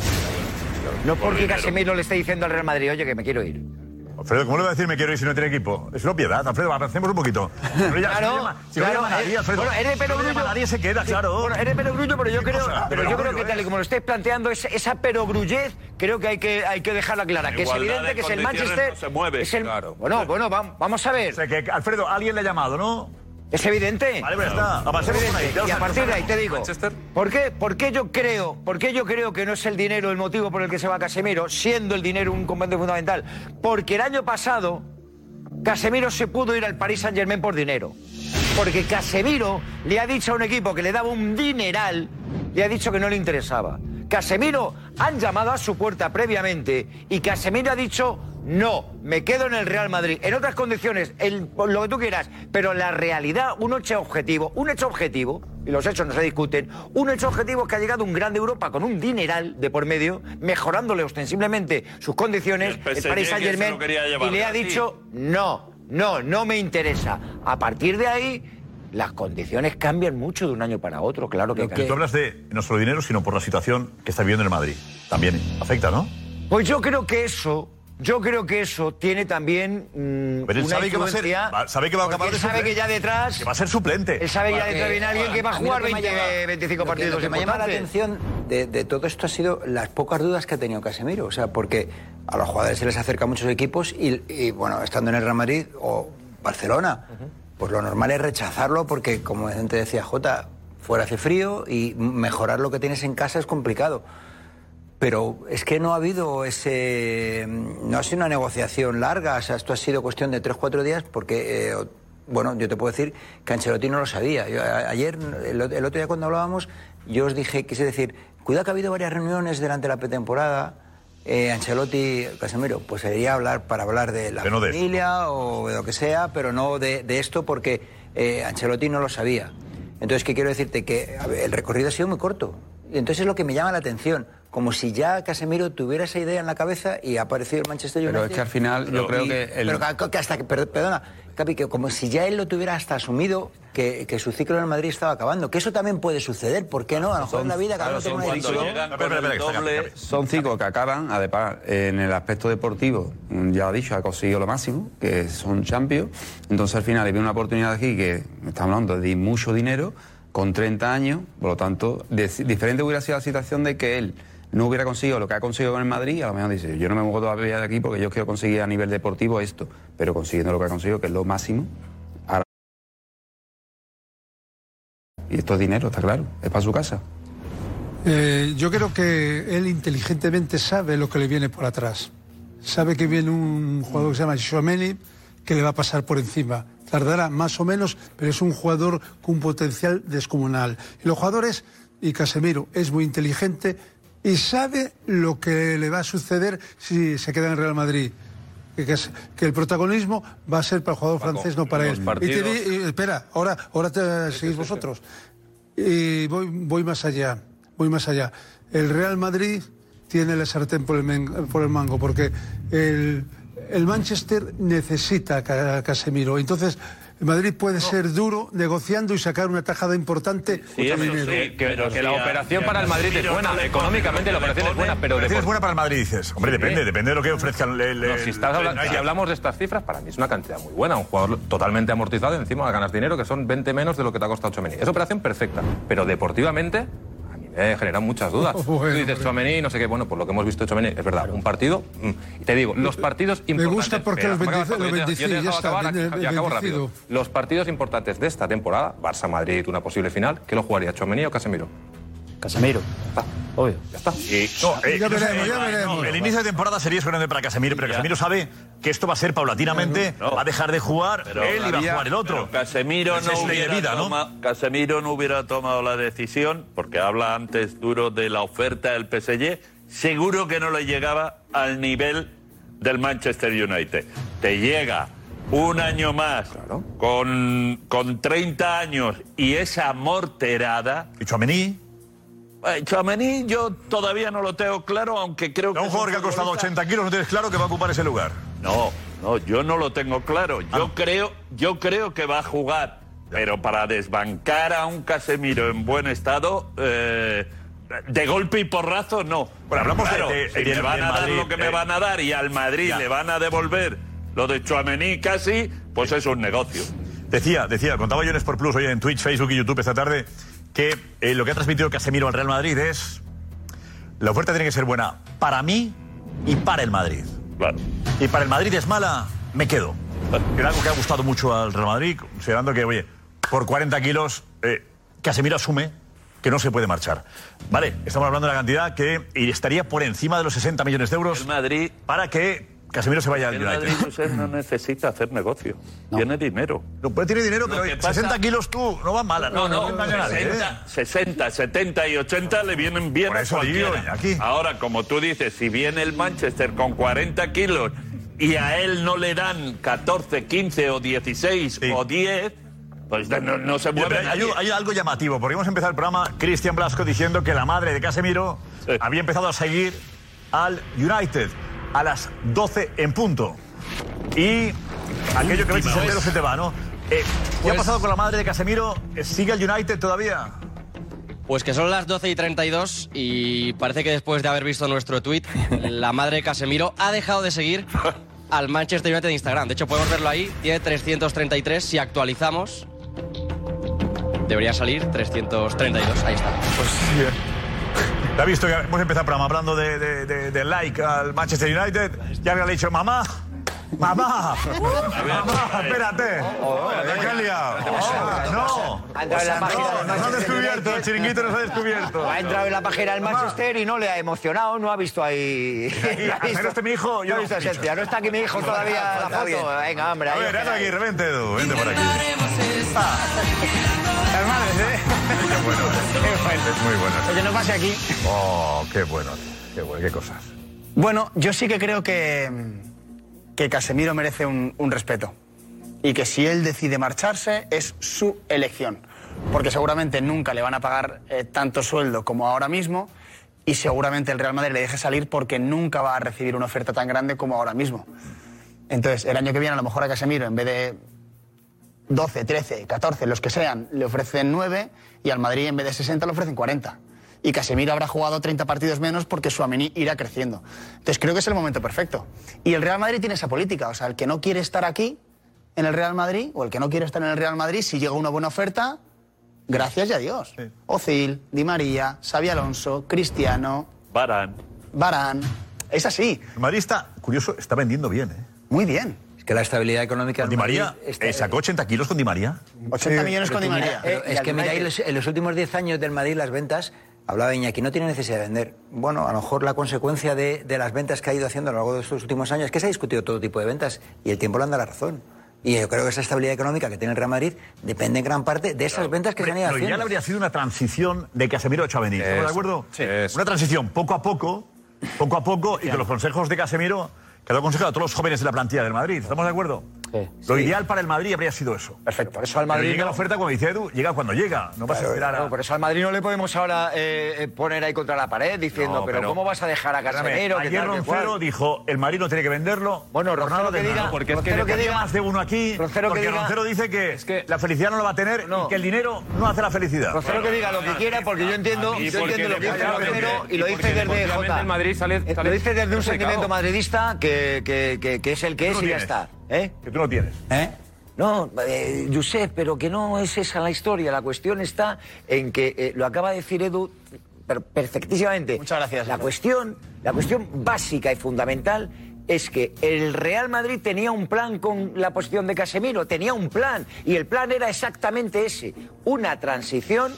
No es porque Casemiro le esté diciendo al Real Madrid, oye, que me quiero ir. Alfredo, ¿cómo le va a decir me quiero ir si no tiene equipo? Es una piedad, Alfredo, avancemos un poquito. Si si no Claro, llama- si no llama nadie, eh, Alfredo. bueno, eres Si no perogrullo. nadie se queda, claro. Bueno, eres perogrullo, pero yo ¿Qué creo, cosa? pero yo creo que Perogrullo, tal y como lo estáis planteando, esa, esa perogrullez, creo que hay que, hay que dejarla clara. Que es evidente de que es el Manchester. no se mueve. es el- Claro. Bueno, bueno, vam- vamos a ver. O sea, que Alfredo, alguien le ha llamado, ¿no? Es evidente. Vale, ya está. Es Avancemos por ahí. evidente. Ya lo Y a partir de ahí te digo, ¿por qué, ¿por qué yo creo, por qué yo creo que no es el dinero el motivo por el que se va Casemiro, siendo el dinero un componente fundamental? Porque el año pasado Casemiro se pudo ir al Paris Saint Germain por dinero. Porque Casemiro le ha dicho a un equipo que le daba un dineral, le ha dicho que no le interesaba. Casemiro han llamado a su puerta previamente y Casemiro ha dicho no, me quedo en el Real Madrid. En otras condiciones, lo que tú quieras, pero la realidad, un hecho objetivo, un hecho objetivo, y los hechos no se discuten, un hecho objetivo es que ha llegado un grande Europa con un dineral de por medio, mejorándole ostensiblemente sus condiciones, Y el Paris Saint que Germain, y le ha dicho no, no, no me interesa. A partir de ahí, las condiciones cambian mucho de un año para otro, claro que Tú cambian. hablas de no solo dinero, sino por la situación que está viviendo en el Madrid. También afecta, ¿no? Pues yo creo que eso, yo creo que eso tiene también mm, Pero él una sabe que va a ser- va- sabe que va a acabar de sabe suplente. que ya detrás Que va a ser suplente. Él sabe que ya detrás viene alguien que va a jugar lo que me 20, llama- 25 lo que- partidos Lo que me llama la importantes. atención de, de todo esto ha sido las pocas dudas que ha tenido Casemiro. O sea, porque a los jugadores se les acerca a muchos equipos y, y, bueno, estando en el Real Madrid o Barcelona, pues lo normal es rechazarlo porque, como antes decía Jota, fuera hace frío y mejorar lo que tienes en casa es complicado. Pero es que no ha habido ese. No ha sido una negociación larga, o sea, esto ha sido cuestión de tres, cuatro días, porque, eh, bueno, yo te puedo decir que Ancelotti no lo sabía. Yo, a- ayer, el, otro día cuando hablábamos, yo os dije, quise decir, cuidado que ha habido varias reuniones durante la pretemporada. Eh, Ancelotti, Casemiro, pues sería hablar para hablar de la de familia o de lo que sea, pero no de, de esto porque eh, Ancelotti no lo sabía. Entonces, ¿qué quiero decirte? Que ver, el recorrido ha sido muy corto. Y entonces es lo que me llama la atención. Como si ya Casemiro tuviera esa idea en la cabeza y ha aparecido el Manchester United. Pero es que al final yo creo Y- que el- Pero que- hasta que, per- perdona, Capi, que como si ya él lo tuviera hasta asumido que, que su ciclo en el Madrid estaba acabando. Que eso también puede suceder, ¿por qué no? A lo mejor en la vida cada uno tiene una decisión. Son cinco que acaban, además, en el aspecto deportivo, mm, ya lo he dicho, ha conseguido lo máximo, que son champions. Entonces, al final, le viene una oportunidad aquí que estamos hablando de mucho dinero, con 30 años, por lo tanto, de- diferente hubiera sido la situación de que él no hubiera conseguido lo que ha conseguido con el Madrid, a lo mejor dice, yo no me muevo todavía de aquí porque yo quiero conseguir a nivel deportivo esto, pero consiguiendo lo que ha conseguido, que es lo máximo, y esto es dinero, está claro, es para su casa. Eh, yo creo que él inteligentemente sabe lo que le viene por atrás. Sabe que viene un jugador que se llama Chouameni que le va a pasar por encima. Tardará más o menos, pero es un jugador con un potencial descomunal. Y los jugadores, y Casemiro es muy inteligente y sabe lo que le va a suceder si se queda en Real Madrid. Que, que es- que el protagonismo va a ser para el jugador francés, no para él. Y te y espera, ahora, ahora te seguís vosotros. Y voy, voy más allá, voy más allá. El Real Madrid tiene la sartén por el, men- por el mango, porque el, el Manchester necesita a Ca- a Casemiro. Entonces, Madrid puede ser duro negociando y sacar una tajada importante Sí, de eso dinero. sí, que, que la operación para el Madrid es buena. Económicamente la operación es buena, pero ¿La operación es buena para el Madrid, dices? Hombre, depende, depende de lo que ofrezca el... el- No, si, estás el- habla- el- si hablamos de estas cifras, para mí es una cantidad muy buena. Un jugador totalmente amortizado, encima ganas dinero, que son 20 menos de lo que te ha costado Chomení. Es operación perfecta, pero deportivamente me generan muchas dudas. Tú dices Chomení, no sé qué, bueno, pues lo que hemos visto Chomení, es verdad, un partido. mm, Y te digo, los partidos importantes. gusta me bendice- porque los acabo rápido. Los partidos importantes de esta temporada, Barça-Madrid, una posible final, ¿qué lo jugaría, Chomení o Casemiro? Casemiro. Obvio, ya está. No, eh, Ya veremos, ya no, veremos. el inicio de temporada sería sorprendente para Casemiro, pero Casemiro sabe que esto va a ser paulatinamente, va a dejar de jugar Pero él y va a jugar el otro. Casemiro no, es hubiera vida, ¿no? toma- Casemiro no hubiera tomado la decisión, porque habla antes duro de la oferta del PSG, seguro que no le llegaba al nivel del Manchester United. Te llega un año más con, con 30 años y esa morterada. ¿Y Chouameni? Chouameni yo todavía no lo tengo claro, aunque creo que... un es jugador que ha costado futbolista- 80 kilos, no tienes claro que va a ocupar ese lugar. no, no, yo no lo tengo claro. Ah, Yo creo, yo creo que va a jugar, pero para desbancar a un Casemiro en buen estado, eh, de golpe y porrazo, no. Bueno, hablamos de- Claro, de- si me van a dar Madrid, lo que me van a dar y al Madrid Ya. le van a devolver lo de Chuamení casi, pues es un negocio. Decía, decía, contaba yo en Sport Plus hoy en Twitch, Facebook y YouTube esta tarde que eh, lo que ha transmitido Casemiro al Real Madrid es la oferta tiene que ser buena para mí y para el Madrid. Claro. Y para el Madrid es mala, me quedo. Era algo que ha gustado mucho al Real Madrid, considerando que, oye, por 40 kilos, eh, Casemiro asume que no se puede marchar. Vale, estamos hablando de una cantidad que estaría por encima de los 60 millones de euros para que Casemiro se vaya al El United. Madrid Josep, no necesita hacer negocio. Tiene dinero. No, pues tiene dinero, pero oye, pasa- 60 kilos tú, no van mala. No, no, a ¿eh? 60, 60, 70 y 80 le vienen bien Por a eso digo, cualquiera. aquí. Ahora, como tú dices, si viene el Manchester con 40 kilos y a él no le dan 14, 15 o 16 o 10, pues no, no se mueve hay, hay algo llamativo, porque hemos empezado el programa Cristian Blasco diciendo que la madre de Casemiro había empezado a seguir al United a las 12 en punto. Y aquello que ves entero se te va, ¿no? Eh, ¿Qué Pues- ha pasado con la madre de Casemiro? Eh, ¿Sigue el United todavía? Pues que son las 12 y 32 y parece que después de haber visto nuestro tweet, la madre de Casemiro ha dejado de seguir al Manchester United de Instagram. De hecho, podemos verlo ahí, tiene 333. Si actualizamos, debería salir 332. Ahí está. Pues ¿Te has visto que hemos empezado el programa hablando de, de- de- de like al Manchester United? Ya le ha dicho, mamá, mamá, mamá, espérate. ¿Qué has liado? Ah, No, Ha entrado en la página del nos ha Manchester descubierto, el chiringuito nos ha descubierto. Ha entrado en la página del Manchester y no le ha emocionado, no ha visto ahí. Pero este mi hijo, yo no no. visto esencia. No está aquí mi hijo todavía la Está foto. Venga, hombre. A ver, entra aquí, quedáis. vente, Edu, vente por aquí. Las madres, ¿eh? Qué bueno. Es muy bueno. Oye, no pase aquí. Oh, qué bueno, qué bueno, qué cosas. Bueno, yo sí que creo que, que Casemiro merece un, un respeto. Y que si él decide marcharse, es su elección. Porque seguramente nunca le van a pagar eh, tanto sueldo como ahora mismo. Y seguramente el Real Madrid le deje salir porque nunca va a recibir una oferta tan grande como ahora mismo. Entonces, el año que viene, a lo mejor a Casemiro, en vez de 12, 13, 14, los que sean, le ofrecen 9 y al Madrid en vez de 60 le ofrecen 40. Y Casemiro habrá jugado 30 partidos menos porque su Amení irá creciendo. Entonces creo que es el momento perfecto. Y el Real Madrid tiene esa política, o sea, el que no quiere estar aquí en el Real Madrid o el que no quiere estar en el Real Madrid, si llega una buena oferta, gracias y adiós. Ozil, Di María, Xavi Alonso, Cristiano, Barán. Barán. Es así. El Madrid está, curioso, está vendiendo bien, ¿eh? Muy bien. Es que la estabilidad económica Con Di María, eh, sacó 80 kilos con Di María. 80 millones con Di María. Pero Eh, es que miráis en los últimos 10 años del Madrid las ventas Hablaba Iñaki, no tiene necesidad de vender. Bueno, a lo mejor la consecuencia de, de las ventas que ha ido haciendo a lo largo de estos últimos años es que se ha discutido todo tipo de ventas y el tiempo le anda la razón. Y yo creo que esa estabilidad económica que tiene el Real Madrid depende en gran parte de esas ventas que se han ido haciendo. ideal habría sido una transición de Casemiro a Chouameni. ¿Estamos de acuerdo? eso. Una transición poco a poco, poco a poco, y que los consejos de Casemiro, que lo ha aconsejado a todos los jóvenes de la plantilla del Madrid. ¿Estamos de acuerdo? Lo ideal para el Madrid habría sido eso. Perfecto. Por eso al Pero Madrid. llega la oferta, como dice Edu, llega cuando llega. No vas a esperar a... No, por eso al Madrid no le podemos ahora eh, eh, poner ahí contra la pared diciendo, No, pero, pero- ¿cómo vas a dejar a Casemiro? que Ayer tal, Roncero dijo, el Madrid no tiene que venderlo. Bueno, por Roncero que diga- porque es que, Roncero que diga- más de uno aquí. Roncero que porque diga- Roncero dice que, la felicidad no la va a tener y que el dinero no hace la felicidad. Roncero que diga lo que quiera, porque yo entiendo, A yo lo que dice Roncero y lo porque dice desde Jota. Eh, Lo dice desde un sentimiento madridista que, es el que es y ya está. ¿Eh? Que tú no tienes. ¿Eh? No, eh, Josep, pero que no es esa la historia. La cuestión está en que eh, lo acaba de decir Edu per- perfectísimamente. Muchas gracias, La cuestión, la cuestión básica y fundamental es que el Real Madrid tenía un plan con la posición de Casemiro, tenía un plan y el plan era exactamente ese, una transición.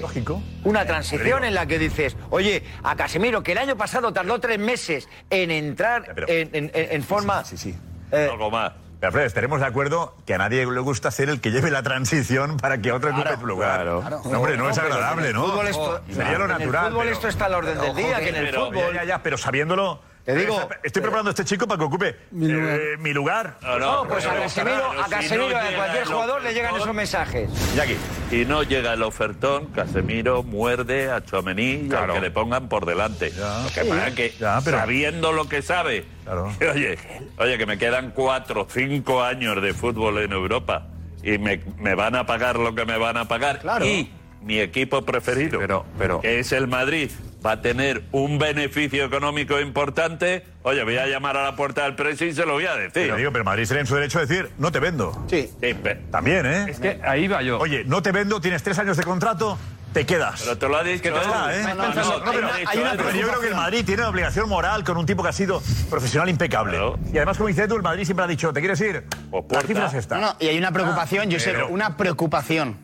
Lógico. Una transición en la que dices, oye, a Casemiro, que el año pasado tardó tres meses en entrar Ya, pero- en, en- en- en forma... Sí, sí. Eh, Algo más. Pero, Fred, estaremos de acuerdo que a nadie le gusta ser el que lleve la transición para que otro ocupe tu lugar. No, hombre, no es agradable, ¿no? fútbol esto- Sería lo en el natural. fútbol pero- esto está al orden del día, que en el pero- fútbol- Ya, ya, pero sabiéndolo. Te digo- Estoy- Estoy preparando a este chico para que ocupe Mi lugar. eh, mi lugar. No, pues a Casemiro, a si Casemiro no y a cualquier jugador le llegan esos mensajes. Jackie. Y no llega el ofertón, Casemiro muerde a Chouameni y Claro. que le pongan por delante. Ya. Lo que pasa es que, Ya, pero- sabiendo lo que sabe, Claro. que, oye, oye, que me quedan cuatro, cinco años de fútbol en Europa y me, me van a pagar lo que me van a pagar. Y mi equipo preferido, pero- pero- que es el Madrid, va a tener un beneficio económico importante. Oye, voy a llamar a la puerta del precio y se lo voy a decir. Pero digo, pero Madrid sería en su derecho de decir, no te vendo. Sí. Sí, También, ¿eh? Es que ahí va yo. Oye, no te vendo, tienes tres años de contrato, te quedas. pero te lo ha dicho. Que te está. ¿eh? No, no, No, no, pero hay una- pero yo creo que el Madrid tiene una obligación moral con un tipo que ha sido profesional impecable. Claro. Y además, como dice Edu, el Madrid siempre ha dicho, ¿te quieres ir? Pues La cifra es esta. No, no, y hay una preocupación, yo sé, una preocupación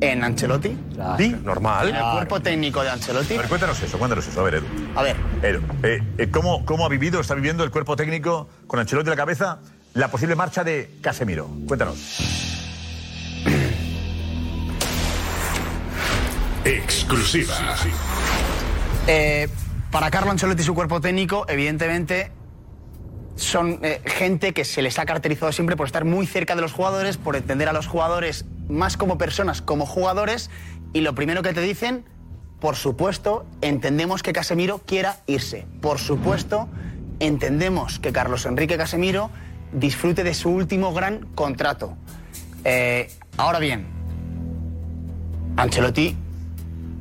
en Ancelotti, ¿Sí? Normal. en el cuerpo técnico de Ancelotti. A ver, cuéntanos eso, cuéntanos eso. A ver, Edu. A ver, Edu, eh, eh, ¿cómo, ¿cómo ha vivido, está viviendo el cuerpo técnico con Ancelotti en la cabeza la posible marcha de Casemiro? Cuéntanos. Exclusiva. Eh, para Carlo Ancelotti y su cuerpo técnico, evidentemente, son eh, gente que se les ha caracterizado siempre por estar muy cerca de los jugadores, por entender a los jugadores más como personas, como jugadores, y lo primero que te dicen, por supuesto, entendemos que Casemiro quiera irse. Por supuesto, entendemos que Carlos Enrique Casemiro disfrute de su último gran contrato. Eh, ahora bien, Ancelotti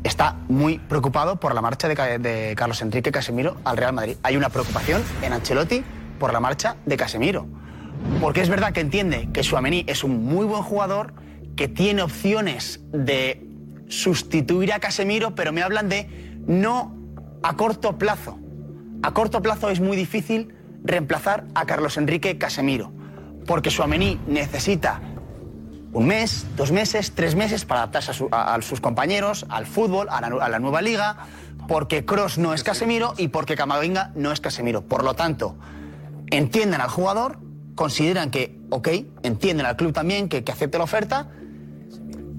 está muy preocupado por la marcha de, de Carlos Enrique Casemiro al Real Madrid. Hay una preocupación en Ancelotti por la marcha de Casemiro. Porque es verdad que entiende que Suamení es un muy buen jugador, que tiene opciones de sustituir a Casemiro, pero me hablan de no a corto plazo. A corto plazo es muy difícil reemplazar a Carlos Enrique Casemiro, porque Suamení necesita un mes, dos meses, tres meses para adaptarse a, su- a- a sus compañeros, al fútbol, a la, a la nueva liga, porque Cross no es Casemiro y porque Camavinga no es Casemiro. Por lo tanto, entienden al jugador, consideran que, ok, entienden al club también que, que acepte la oferta,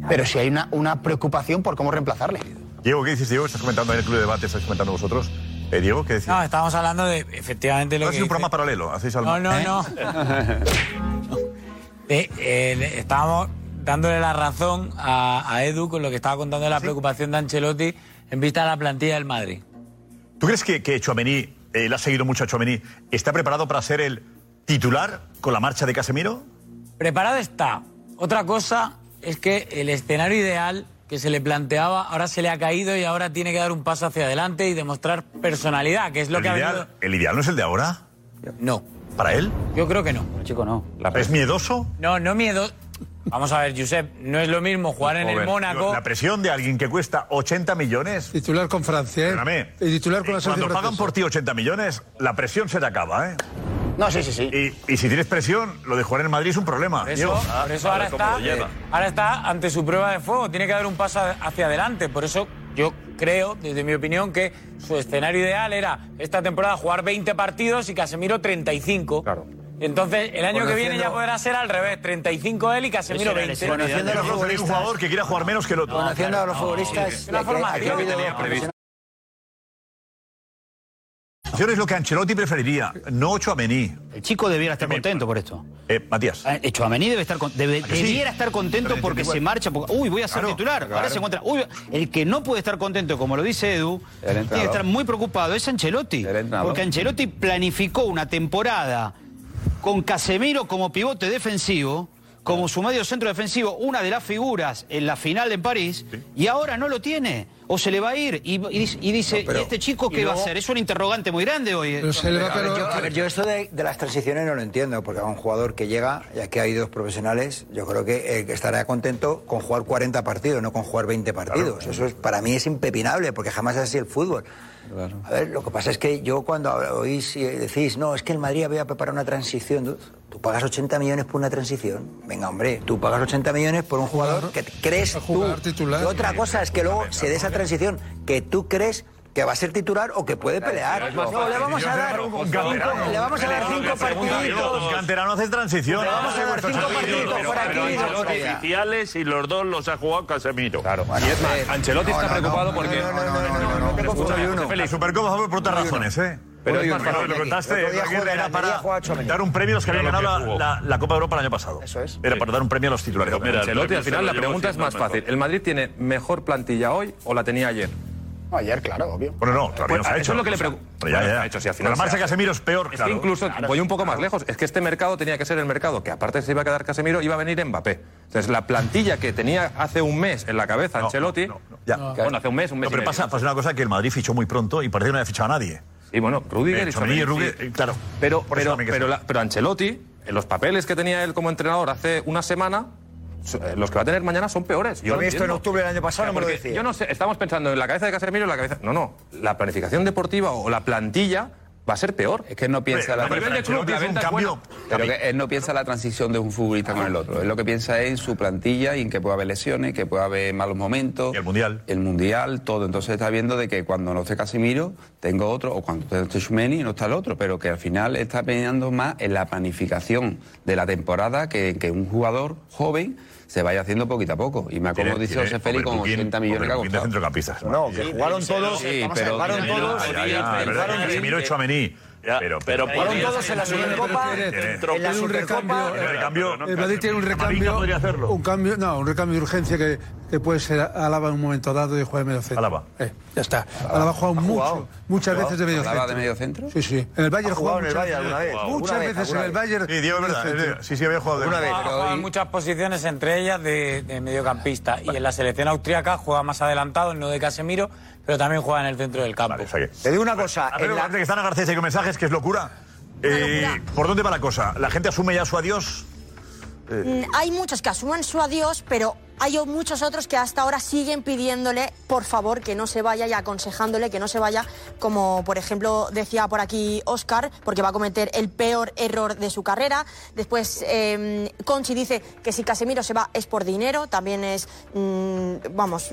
pero si hay una, una preocupación por cómo reemplazarle. Diego, ¿qué dices, Diego? Estás comentando en el club de debate, estás comentando vosotros. Eh, Diego, ¿qué decís? No, estábamos hablando de efectivamente lo No, que. es un dice- programa paralelo, hacéis algo. No, no, no. De- eh, estábamos dándole la razón a, a Edu con lo que estaba contando de la preocupación de Ancelotti en vista de la plantilla del Madrid. ¿Tú crees que, que Chouameni, él ha seguido mucho a Chouameni, está preparado para ser el titular con la marcha de Casemiro? Preparado está. Otra cosa es que el escenario ideal que se le planteaba ahora se le ha caído y ahora tiene que dar un paso hacia adelante y demostrar personalidad, que es lo el, que ha ideal, venido- ¿El ideal no es el de ahora? No. ¿Para él? Yo creo que no. Chico, no. ¿Es miedoso? No, no miedo. Vamos a ver, Josep, no es lo mismo jugar en el Mónaco. La presión de alguien que cuesta 80 millones. Titular con Francia, ¿eh? Y titular con la Cuando pagan francesa. por ti 80 millones, la presión se te acaba, ¿eh? No, sí, sí, sí. Y, y si tienes presión, lo de jugar en Madrid es un problema. Por eso, por eso ahora, está, ahora está ante su prueba de fuego. Tiene que dar un paso hacia adelante. Por eso yo creo, desde mi opinión, que su escenario ideal era esta temporada jugar 20 partidos y Casemiro 35. Claro. Entonces, el año que viene ya podrá ser al revés, 35 él y Casemiro 20. Conociendo a los futbolistas. un jugador que quiera jugar menos que el otro. Conociendo a los futbolistas, Una de que- formación. que ha habido-. Es lo que Ancelotti preferiría, no Chouameni. El chico debiera estar contento por esto. Eh, Matías. Eh, Chouameni debe estar con- debe- ¿A que sí? debiera estar contento Pero porque se marcha. porque, uy, voy a ser claro, titular. Ahora claro. se encuentra. Uy, el que no puede estar contento, como lo dice Edu, tiene que estar muy preocupado. Es Ancelotti. Porque Ancelotti planificó una temporada con Casemiro como pivote defensivo, como su medio centro defensivo, una de las figuras en la final en París, y ahora no lo tiene. O se le va a ir. Y, y dice, y dice, No, pero- ¿y este chico qué va a hacer? Es un interrogante muy grande hoy. A ver, yo, a ver, yo esto de, de las transiciones no lo entiendo, porque a un jugador que llega, ya que hay dos profesionales, yo creo que, eh, que estará contento con jugar 40 partidos, no con jugar 20 partidos. Eso es, para mí es impepinable, porque jamás es así el fútbol. A ver, lo que pasa es que yo cuando oís y decís, no, es que el Madrid había preparado una transición, tú, pagas 80 millones por una transición. Venga, hombre, tú pagas 80 millones por un jugador que crees tú. Y otra cosa es que luego se dé esa transición que tú crees que va a ser titular o que puede pelear. No, le vamos a dar cinco, le vamos a dar cinco partiditos. canterano hace transición. Le vamos a dar cinco partiditos por aquí. Los oficiales y los dos los ha jugado Casemiro. Claro. Y es más, Ancelotti está preocupado porque. La Supercopa fue por otras razones, ¿eh? Pero es más fácil. lo contaste, era para dar un premio a los que Mira habían ganado la, jugó. la- la Copa de Europa el año pasado. Eso es. Era para dar un premio a los titulares. Ancelotti, al final, la pregunta es más fácil. ¿El Madrid tiene mejor plantilla hoy o la tenía ayer? Ayer, claro, obvio. Bueno, no, todavía no se ha Eso hecho. es lo que le O sea, pregunto. pero ya, ya. hecho, si al final la marcha de Casemiro es peor, Es claro. que incluso Claro. voy un poco más lejos. Es que este mercado tenía que ser el mercado que, aparte se iba a quedar Casemiro, iba a venir Mbappé. Entonces, la plantilla que tenía hace un mes en la cabeza Ancelotti. Ya. Bueno, hace un mes, un mes. No, pero y pasa, pasa una cosa que el Madrid fichó muy pronto y parece que no había fichado a nadie. Sí, bueno, Rudiger Eh, y Rudiger, sí. claro. Pero, eso pero, pero, la- pero Ancelotti, en los papeles que tenía él como entrenador hace una semana, los que va a tener mañana son peores. Yo lo vi esto en octubre del año pasado, no me lo porque decía. Yo no sé, estamos pensando en la cabeza de Casemiro en la cabeza. No, no. La planificación deportiva o la plantilla va a ser peor. Es que él no piensa la nivel de club, la venta es buena. Pero que él no piensa la transición de un futbolista con el otro. Él lo que piensa es en su plantilla y en que puede haber lesiones, que puede haber malos momentos. el mundial. El mundial, todo. Entonces está viendo de que cuando no esté Casimiro, tengo otro, o cuando esté Schumeni, no está el otro. Pero que al final está peleando más en la planificación de la temporada que, que un jugador joven se vaya haciendo poquito a poco. Y me como dice José Félix con Overbooking- 80 millones que ha. No, que jugaron todos. Sí, pero- jugaron todos. Ya, ya, pero. Pero, pero todos en la Supercopa. En la Supercopa. El recambio. El Madrid tiene un recambio. podría hacerlo. Un cambio, no, un recambio de urgencia que, que puede ser Alaba en un momento dado y juega de medio centro. Alaba. Eh, ya está. Alaba ha jugado mucho, muchas veces de medio ¿Alaba centro. de medio centro? Sí, sí. En el Bayern Ha jugado en el muchas vez. Muchas veces en el. Bayern. Sí, Diego, es verdad. medio centro. Sí, sí, había jugado de Una vez. Ha jugado en muchas posiciones, entre ellas de, de mediocampista. Y en la selección austríaca juega más adelantado, no de Casemiro, pero también juega en el centro del campo. Te digo una cosa. A ver, en la- antes que están a Garcés ahí con mensajes, que es locura. Eh, ¿Por dónde va la cosa? ¿La gente asume ya su adiós? Mm, Hay muchos que asumen su adiós, pero hay muchos otros que hasta ahora siguen pidiéndole, por favor, que no se vaya y aconsejándole que no se vaya, como por ejemplo decía por aquí Oscar, porque va a cometer el peor error de su carrera. Después eh, Conchi dice que si Casemiro se va es por dinero, también es, mm, vamos,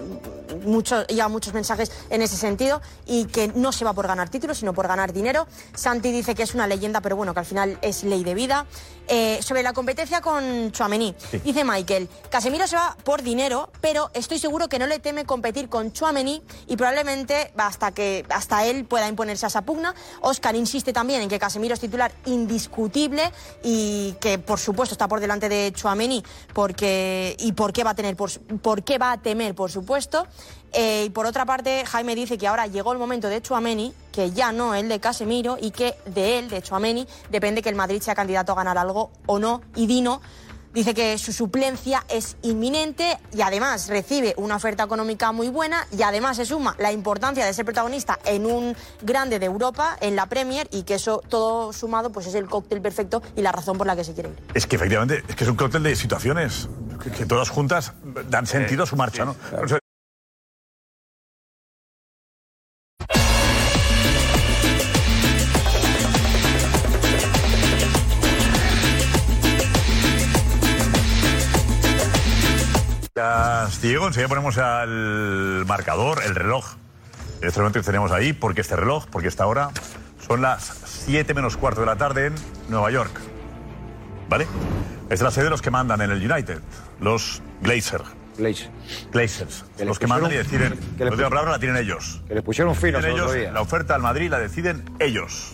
mucho, ya muchos mensajes en ese sentido, y que no se va por ganar títulos, sino por ganar dinero. Santi dice que es una leyenda, pero bueno, que al final es ley de vida. Eh, sobre la competencia con Chouameni, dice Michael, Casemiro se va por dinero, pero estoy seguro que no le teme competir con Chouameni y probablemente hasta que hasta él pueda imponerse a esa pugna. Oscar insiste también en que Casemiro es titular indiscutible y que por supuesto está por delante de Chouameni porque y por qué va a tener por, por qué va a temer, por supuesto. Eh, y por otra parte, Jaime dice que ahora llegó el momento de Chouameni, que ya no el de Casemiro, y que de él, de Chouameni, depende que el Madrid sea candidato a ganar algo o no. Y Dino dice que su suplencia es inminente y además recibe una oferta económica muy buena y además se suma la importancia de ser protagonista en un grande de Europa, en la Premier, y que eso todo sumado pues es el cóctel perfecto y la razón por la que se quiere ir. Es que efectivamente, es que es un cóctel de situaciones que, que todas juntas dan sentido a su marcha, ¿no? Diego. Enseguida ponemos al marcador, el reloj. Este momento que tenemos ahí, porque este reloj, porque esta hora, son las 7 menos cuarto de la tarde en Nueva York. ¿Vale? Es la sede de los que mandan en el United, los Glazer. Glazers. Que los que mandan y deciden. que la palabra la tienen ellos. Que le pusieron finos Tienen el otro ellos, día. la oferta al Madrid la deciden ellos.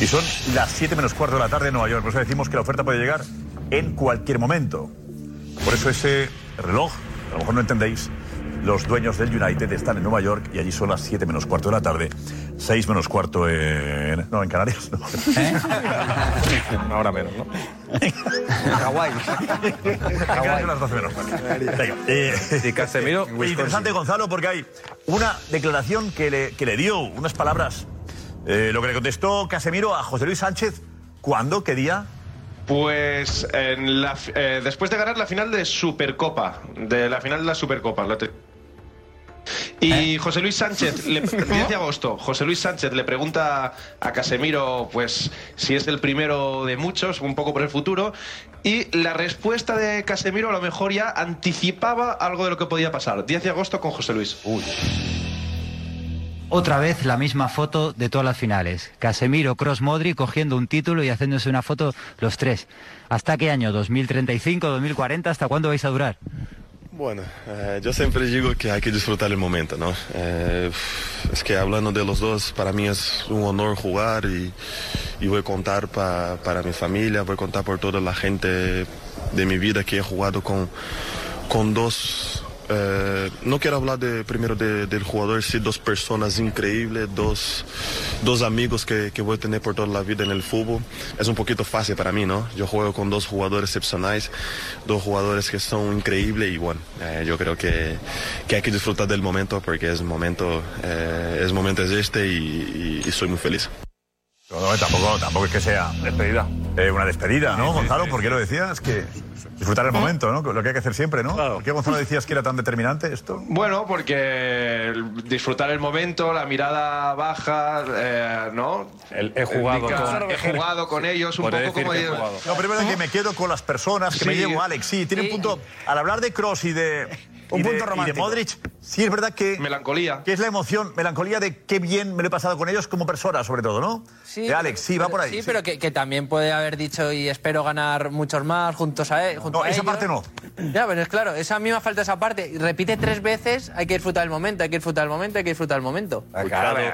Y son las 7 menos cuarto de la tarde en Nueva York. Por eso decimos que la oferta puede llegar en cualquier momento. Por eso ese reloj, a lo mejor no entendéis, los dueños del United están en Nueva York y allí son las 7 menos cuarto de la tarde. 6 menos cuarto en... No, en Canarias. No. Una hora menos, ¿no? Hawái. Hawái. las 12 menos cuarto. Venga, eh, Y Casemiro, Interesante, Gonzalo, porque hay una declaración que le, que le dio, unas palabras. Eh, lo que le contestó Casemiro a José Luis Sánchez, ¿cuándo? ¿Qué día? Pues en la eh, después de ganar la final de Supercopa, de la final de la Supercopa. te- Y José Luis Sánchez, le, 10 de agosto, José Luis Sánchez le pregunta a Casemiro, pues, si es el primero de muchos, un poco por el futuro, y la respuesta de Casemiro a lo mejor ya anticipaba algo de lo que podía pasar. 10 de agosto con José Luis. Otra vez la misma foto de todas las finales. Casemiro, Cross, Modric cogiendo un título y haciéndose una foto los tres. ¿Hasta qué año? ¿2035, 2040? ¿Hasta cuándo vais a durar? Bueno, eh, yo siempre digo que hay que disfrutar el momento, ¿no? Eh, es que hablando de los dos, para mí es un honor jugar y, voy a contar pa- para mi familia, voy a contar por toda la gente de mi vida que he jugado con, con dos... eh, no quiero hablar de, primero de- del jugador, sí, dos personas increíbles, dos, dos amigos que, que voy a tener por toda la vida en el fútbol. Es un poquito fácil para mí, ¿no? Yo juego con dos jugadores excepcionales, dos jugadores que son increíbles y bueno, eh, yo creo que, que hay que disfrutar del momento porque es momento, eh, es momento es este y, soy muy feliz. No, tampoco, tampoco es que sea despedida. Una despedida, ¿no, Gonzalo? ¿Por qué lo decías? Que disfrutar el momento, ¿no? Lo que hay que hacer siempre, ¿no? ¿Por qué, Gonzalo, decías que era tan determinante esto? Bueno, porque disfrutar el momento, la mirada baja, eh, ¿no? he jugado con- he jugado con ellos un Podré poco como... jugado. No, es verdad que me quedo con las personas, que me llevo a Alex. Sí, tiene un punto. Al hablar de Cross y de. Un y de- punto y de romántico. Modric, sí es verdad que. Melancolía. Que es la emoción, melancolía de qué bien me lo he pasado con ellos como persona, sobre todo, ¿no? Sí, de Alex, sí, va por ahí. Sí, pero que, que también puede haber dicho y espero ganar muchos más juntos a él. junto No, a esa ellos. parte no. Ya, pero es claro, esa misma falta esa parte. Y repite tres veces, hay que disfrutar el momento, hay que disfrutar el momento, hay que disfrutar el momento. Claro, eh,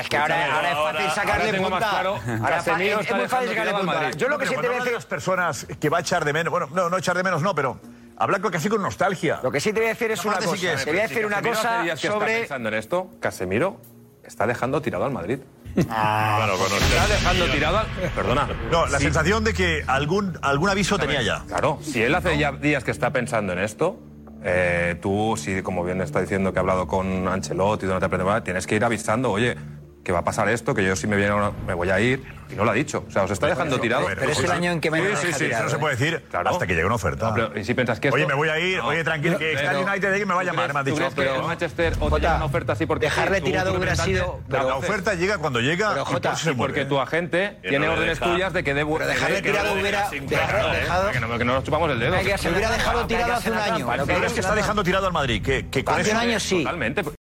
es que ahora, ahora es fácil sacarle punta. Ahora fa- es, es muy fácil sacarle punta. Yo lo que sí te voy a de decir. las personas que va a echar de menos, bueno, no, no echar de menos, no, pero hablar con- casi con nostalgia. Lo que sí te voy a decir es una parte sí cosa. que es. Te voy a decir una Casemiro cosa que está sobre. pensando en esto, Casemiro está dejando tirado al Madrid. Ah, Claro. Está dejando tirado al... Perdona. No, la Sí. sensación de que algún, algún aviso tenía ya. Claro, si él hace ya días que está pensando en esto, eh, tú, si como bien está diciendo que ha hablado con Ancelotti, donde te aprende, tienes que ir avisando, oye, que va a pasar esto, que yo si me viene una- me voy a ir, y no lo ha dicho. O sea, os está dejando tirado. Pero es el año en que me Sí, deja sí, sí, tirado, eso no ¿eh? se puede decir hasta que llegue una oferta. No, pero, y si piensas que Oye, esto- me voy a ir, oye, tranquilo, que está el pero- United ahí que me va a ¿tú llamar, crees- me han dicho. que pero- el Manchester o te llega una oferta así porque dejarle tirado hubiera sido- La, pero la oferta llega cuando llega Pero, y Jota, se y porque tu agente Que tiene no órdenes tuyas de que debo Pero dejarle que- tirado que- hubiera- claro, dejado- que no, que no nos chupamos el dedo. Que hacer- hubiera dejado tirado hace un año. ¿Pero crees que está dejando tirado al Madrid? Que, que Hace un año sí. Totalmente.